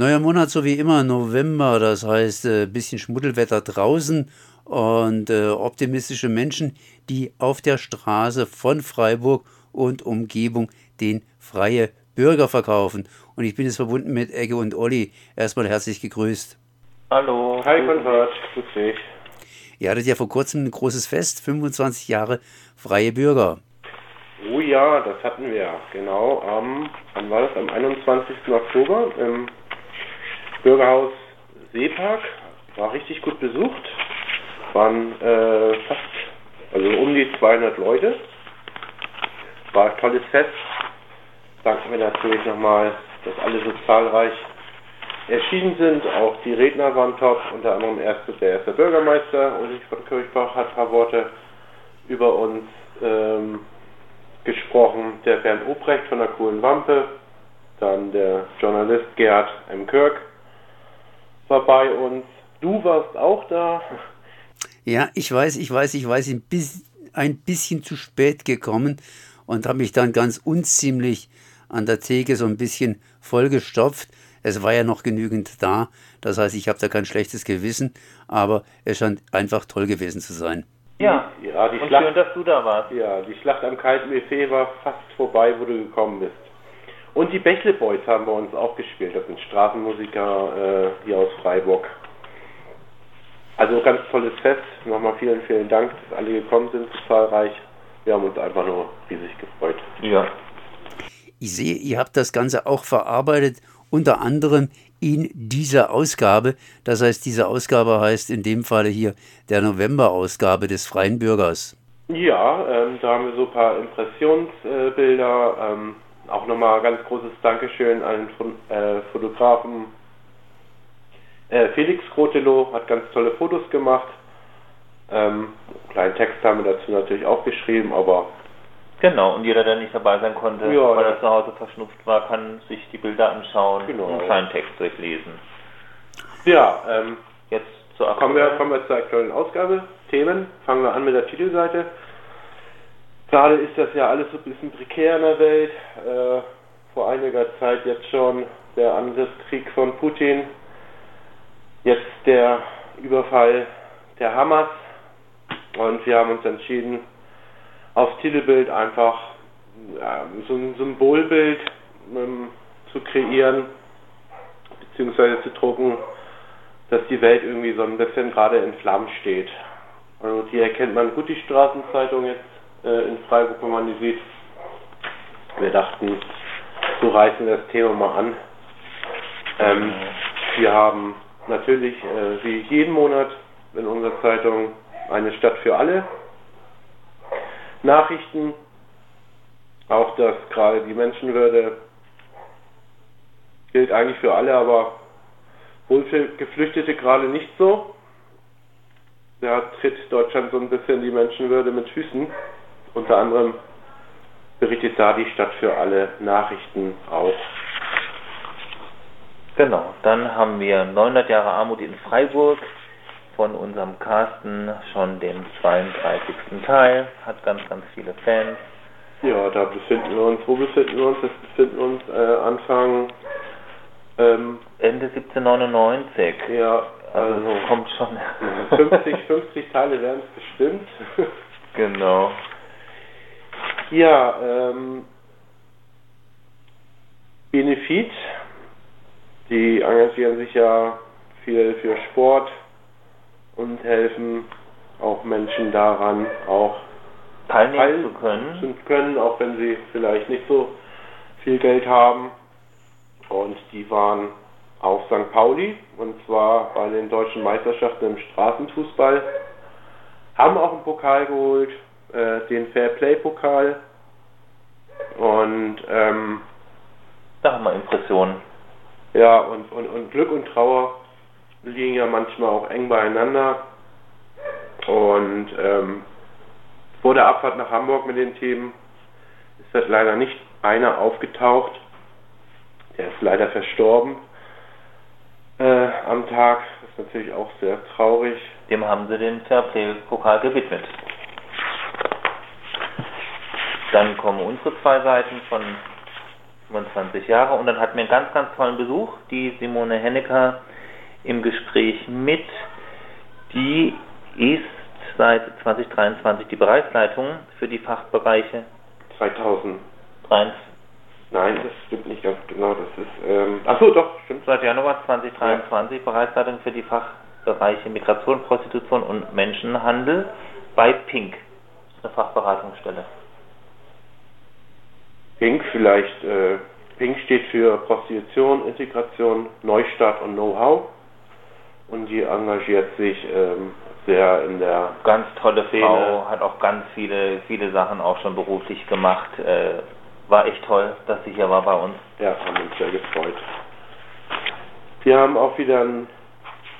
Neuer Monat so wie immer, November, das heißt äh, bisschen Schmuddelwetter draußen und äh, optimistische Menschen, die auf der Straße von Freiburg und Umgebung den freie Bürger verkaufen. Und ich bin jetzt verbunden mit Egge und Olli. Erstmal herzlich gegrüßt. Hallo. Hi Konrad, grüß dich. Ihr hattet ja vor kurzem ein großes Fest, 25 Jahre freie Bürger. Oh ja, das hatten wir, genau. Am, wann war das? Am 21. Oktober im Bürgerhaus Seepark. War richtig gut besucht. Waren äh, fast, also um die 200 Leute. War ein tolles Fest. Danken wir natürlich nochmal, dass alle so zahlreich erschienen sind. Auch die Redner waren top. Unter anderem erst der erste Bürgermeister Ulrich von Kirchbach hat ein paar Worte über uns ähm, gesprochen. Der Bernd Obrecht von der Coolen Wampe. Dann der Journalist Gerhard M. Kirk war bei uns. Du warst auch da. Ja, ich weiß, ich weiß, ich weiß, ein bisschen zu spät gekommen und habe mich dann ganz unziemlich an der Theke so ein bisschen vollgestopft. Es war ja noch genügend da, das heißt, ich habe da kein schlechtes Gewissen, aber es scheint einfach toll gewesen zu sein. Ja, ja die und Schlacht, schön, dass du da warst. Ja, die Schlacht am kalten Buffet war fast vorbei, wo du gekommen bist. Und die Bächle Boys haben bei uns auch gespielt. Das sind Straßenmusiker äh, hier aus Freiburg. Also ganz tolles Fest. Nochmal vielen, vielen Dank, dass alle gekommen sind, so zahlreich. Wir haben uns einfach nur riesig gefreut. Ja. Ich sehe, ihr habt das Ganze auch verarbeitet, unter anderem in dieser Ausgabe. Das heißt, diese Ausgabe heißt in dem Falle hier der November-Ausgabe des Freien Bürgers. Ja, ähm, da haben wir so ein paar Impressionsbilder. Ähm, auch nochmal ganz großes Dankeschön an den äh, Fotografen äh, Felix Grotelow, hat ganz tolle Fotos gemacht. Ähm, kleinen Text haben wir dazu natürlich auch geschrieben, aber Genau, und jeder, der nicht dabei sein konnte, ja, weil er zu Hause verschnupft war, kann sich die Bilder anschauen genau. und einen kleinen Text durchlesen. Ja, ähm, jetzt zur kommen wir, kommen wir zur aktuellen Ausgabe. Themen. Fangen wir an mit der Titelseite. Gerade ist das ja alles so ein bisschen prekär in der Welt. Äh, vor einiger Zeit jetzt schon der Angriffskrieg von Putin. Jetzt der Überfall der Hamas. Und wir haben uns entschieden, aufs Titelbild einfach ja, so ein Symbolbild ähm, zu kreieren, beziehungsweise zu drucken, dass die Welt irgendwie so ein bisschen gerade in Flammen steht. Also hier erkennt man gut die Straßenzeitung jetzt äh, in Freiburg, wenn man die sieht. Wir dachten, so reißen wir das Thema mal an. Ähm, wir haben natürlich, äh, wie jeden Monat in unserer Zeitung, eine Stadt für alle Nachrichten, auch dass gerade die Menschenwürde gilt eigentlich für alle, aber wohl für Geflüchtete gerade nicht so. Da tritt Deutschland so ein bisschen die Menschenwürde mit Füßen. Unter anderem berichtet da die Stadt für alle Nachrichten auch. Genau, dann haben wir 900 Jahre Armut in Freiburg von unserem Carsten schon den 32. Teil, hat ganz, ganz viele Fans. Ja, da befinden wir uns, wo befinden wir uns? Das befinden wir uns äh, Anfang ähm, Ende 1799. Ja, also, also kommt schon. 50, 50 Teile werden es bestimmt. genau. Ja, ähm, Benefit, die engagieren sich ja viel für Sport, und helfen auch Menschen daran, auch teilnehmen zu können. zu können, auch wenn sie vielleicht nicht so viel Geld haben. Und die waren auf St. Pauli und zwar bei den deutschen Meisterschaften im Straßenfußball. Haben auch einen Pokal geholt, äh, den Fairplay-Pokal. Und ähm, da haben wir Impressionen. Ja, und, und, und Glück und Trauer liegen ja manchmal auch eng beieinander. Und ähm, vor der Abfahrt nach Hamburg mit den Themen ist halt leider nicht einer aufgetaucht. Der ist leider verstorben äh, am Tag. Das ist natürlich auch sehr traurig. Dem haben sie den Fairplay-Pokal gewidmet. Dann kommen unsere zwei Seiten von 25 Jahre. Und dann hatten wir einen ganz, ganz tollen Besuch, die Simone Hennecker im Gespräch mit. Die ist seit 2023 die Bereichsleitung für die Fachbereiche 2000. 23. Nein, das stimmt nicht ganz genau. Das ist, ähm, ach so, doch, stimmt. Seit Januar 2023 Bereichsleitung für die Fachbereiche Migration, Prostitution und Menschenhandel bei Pink. Das ist eine Fachberatungsstelle. Pink vielleicht, äh, Pink steht für Prostitution, Integration, Neustart und Know-how. Und die engagiert sich ähm, sehr in der Ganz tolle Szene. Frau, hat auch ganz viele, viele Sachen auch schon beruflich gemacht. Äh, war echt toll, dass sie hier war bei uns. Ja, haben uns sehr gefreut. Wir haben auch wieder ein,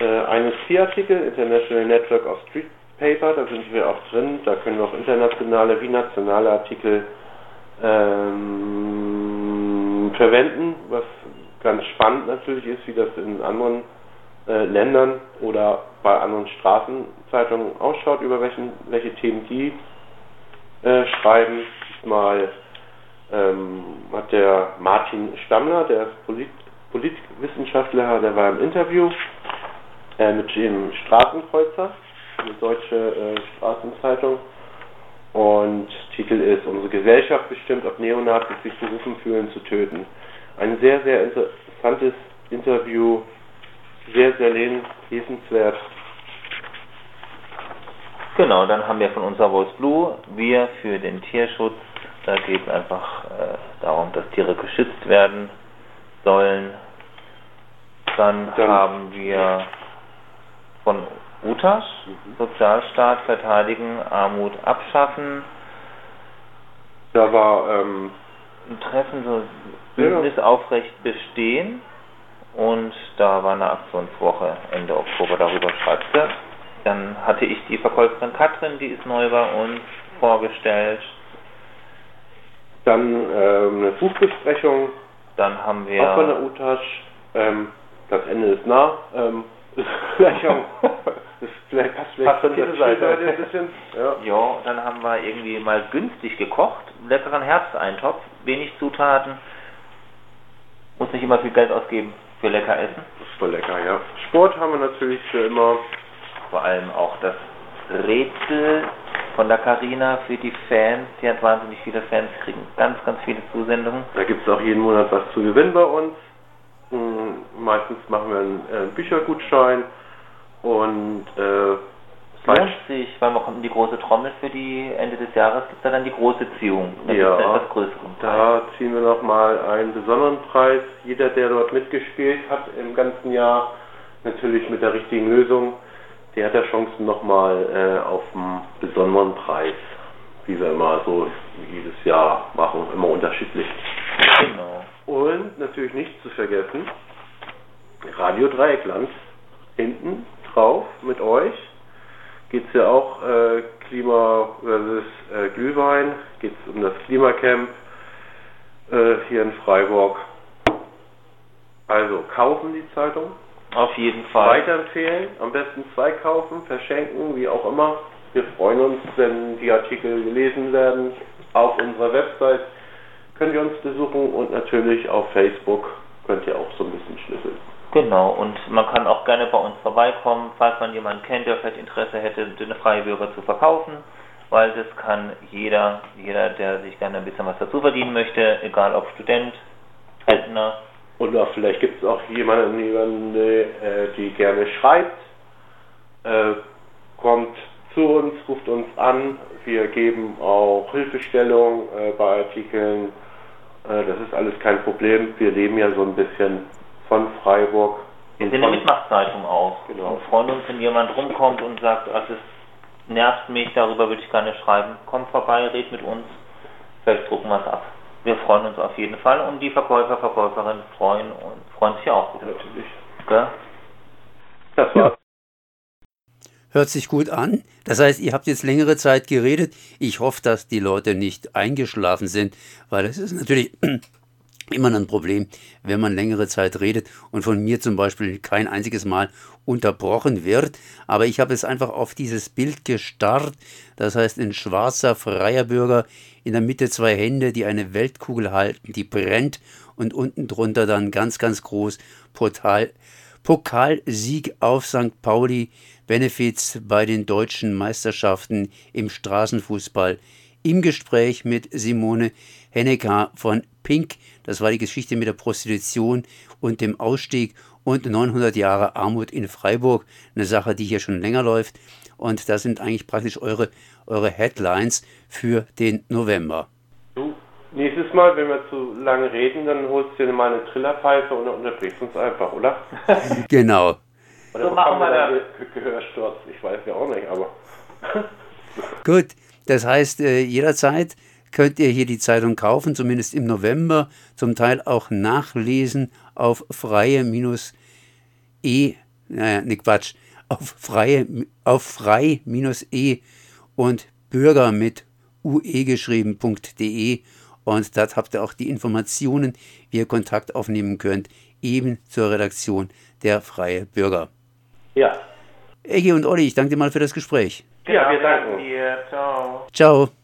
äh, einen artikel International Network of Street Paper, da sind wir auch drin. Da können wir auch internationale wie nationale Artikel ähm, verwenden, was ganz spannend natürlich ist, wie das in anderen äh, Ländern oder bei anderen Straßenzeitungen ausschaut, über welchen, welche Themen die äh, schreiben. Diesmal ähm, hat der Martin Stammler, der ist Polit Politikwissenschaftler, der war im Interview äh, mit dem Straßenkreuzer, eine deutsche äh, Straßenzeitung. Und Titel ist Unsere Gesellschaft bestimmt, ob Neonazis sich berufen fühlen zu töten. Ein sehr, sehr interessantes Interview, sehr, sehr lesenswert. Genau, dann haben wir von unserer Voice Blue, wir für den Tierschutz. Da geht es einfach äh, darum, dass Tiere geschützt werden sollen. Dann, Dann- haben wir von UTAS, Mhm. Sozialstaat verteidigen, Armut abschaffen. Da war ähm, ein Treffen, so Bündnis aufrecht bestehen. Und da war eine Aktionswoche Ende Oktober, darüber schreibt sie. Dann hatte ich die Verkäuferin Katrin, die ist neu bei uns, vorgestellt. dann ähm, eine Buchbesprechung, Dann haben wir. auch von der UTAS. Ähm, das Ende ist nah. Ähm, ist auch, passt Titelseite. Titelseite ein bisschen. Ja. Ja, dann haben wir irgendwie mal günstig gekocht, leckeren Herbsteintopf, wenig Zutaten, muss nicht immer viel Geld ausgeben für lecker Essen. Das ist voll lecker, ja. Sport haben wir natürlich für immer. Vor allem auch das Rätsel von der Carina für die Fans. Die hat wahnsinnig viele Fans, kriegen ganz, ganz viele Zusendungen. Da gibt es auch jeden Monat was zu gewinnen bei uns. Hm, Meistens machen wir einen äh, Büchergutschein und äh, Weil man kommt die große Trommel für die Ende des Jahres, gibt es da dann die große Ziehung. Da Ja. etwas größeren Preis. Da ziehen wir nochmal einen besonderen Preis. Jeder, der dort mitgespielt hat im ganzen Jahr, natürlich mit der richtigen Lösung, der hat ja Chancen nochmal äh, auf einen besonderen Preis, wie wir immer so jedes Jahr machen, immer unterschiedlich. Genau. Und natürlich nicht zu vergessen, Radio Dreieckland, hinten drauf mit euch geht es ja auch äh, Klima versus äh, Glühwein, geht es um das Klimacamp äh, hier in Freiburg. Also kaufen die Zeitung, Auf jeden Fall. weiterempfehlen, am besten zwei kaufen, verschenken, wie auch immer. Wir freuen uns, wenn die Artikel gelesen werden. Auf unserer Website könnt ihr uns besuchen und natürlich auf Facebook könnt ihr auch so ein bisschen schlüsseln. Genau, und man kann auch gerne bei uns vorbeikommen, falls man jemanden kennt, der vielleicht Interesse hätte, eine freie Bürger zu verkaufen, weil das kann jeder, jeder, der sich gerne ein bisschen was dazu verdienen möchte, egal ob Student, Rentner, Und auch vielleicht gibt es auch jemanden, jemanden äh, die gerne schreibt. Äh, kommt zu uns, ruft uns an. Wir geben auch Hilfestellung äh, bei Artikeln. Äh, das ist alles kein Problem. Wir leben ja so ein bisschen von Freiburg. Wir sind eine Mitmachtzeitung auch Genau. und freuen uns, wenn jemand rumkommt und sagt, das nervt mich, darüber würde ich gerne schreiben. Kommt vorbei, red mit uns, vielleicht drucken wir es ab. Wir freuen uns auf jeden Fall und die Verkäufer, Verkäuferinnen freuen und freuen sich auch. Natürlich. Gell? Das war's. Hört sich gut an. Das heißt, ihr habt jetzt längere Zeit geredet. Ich hoffe, dass die Leute nicht eingeschlafen sind, weil es ist natürlich immer ein Problem, wenn man längere Zeit redet und von mir zum Beispiel kein einziges Mal unterbrochen wird. Aber ich habe es einfach auf dieses Bild gestarrt. Das heißt, ein schwarzer freier Bürger, in der Mitte zwei Hände, die eine Weltkugel halten, die brennt und unten drunter dann ganz, ganz groß Portal, Pokalsieg auf St. Pauli, Benefits bei den deutschen Meisterschaften im Straßenfußball. Im Gespräch mit Simone Hennecker von Pink. Das war die Geschichte mit der Prostitution und dem Ausstieg und 900 Jahre Armut in Freiburg. Eine Sache, die hier schon länger läuft. Und das sind eigentlich praktisch eure, eure Headlines für den November. Du, nächstes Mal, wenn wir zu lange reden, dann holst du dir mal eine Trillerpfeife und unterbrichst uns einfach, oder? genau. Oder so machen wir das. Gehörsturz? Ich weiß ja auch nicht, aber. Gut, das heißt, äh, jederzeit könnt ihr hier die Zeitung kaufen, zumindest im November, zum Teil auch nachlesen auf freie-e, naja, ne Quatsch, auf freie, auf frei-e und bürger mit ue geschrieben.de und dort habt ihr auch die Informationen, wie ihr Kontakt aufnehmen könnt, eben zur Redaktion der Freie Bürger. Ja. Eggy und Olli, ich danke dir mal für das Gespräch. Ja, wir danken Ciao. Ciao.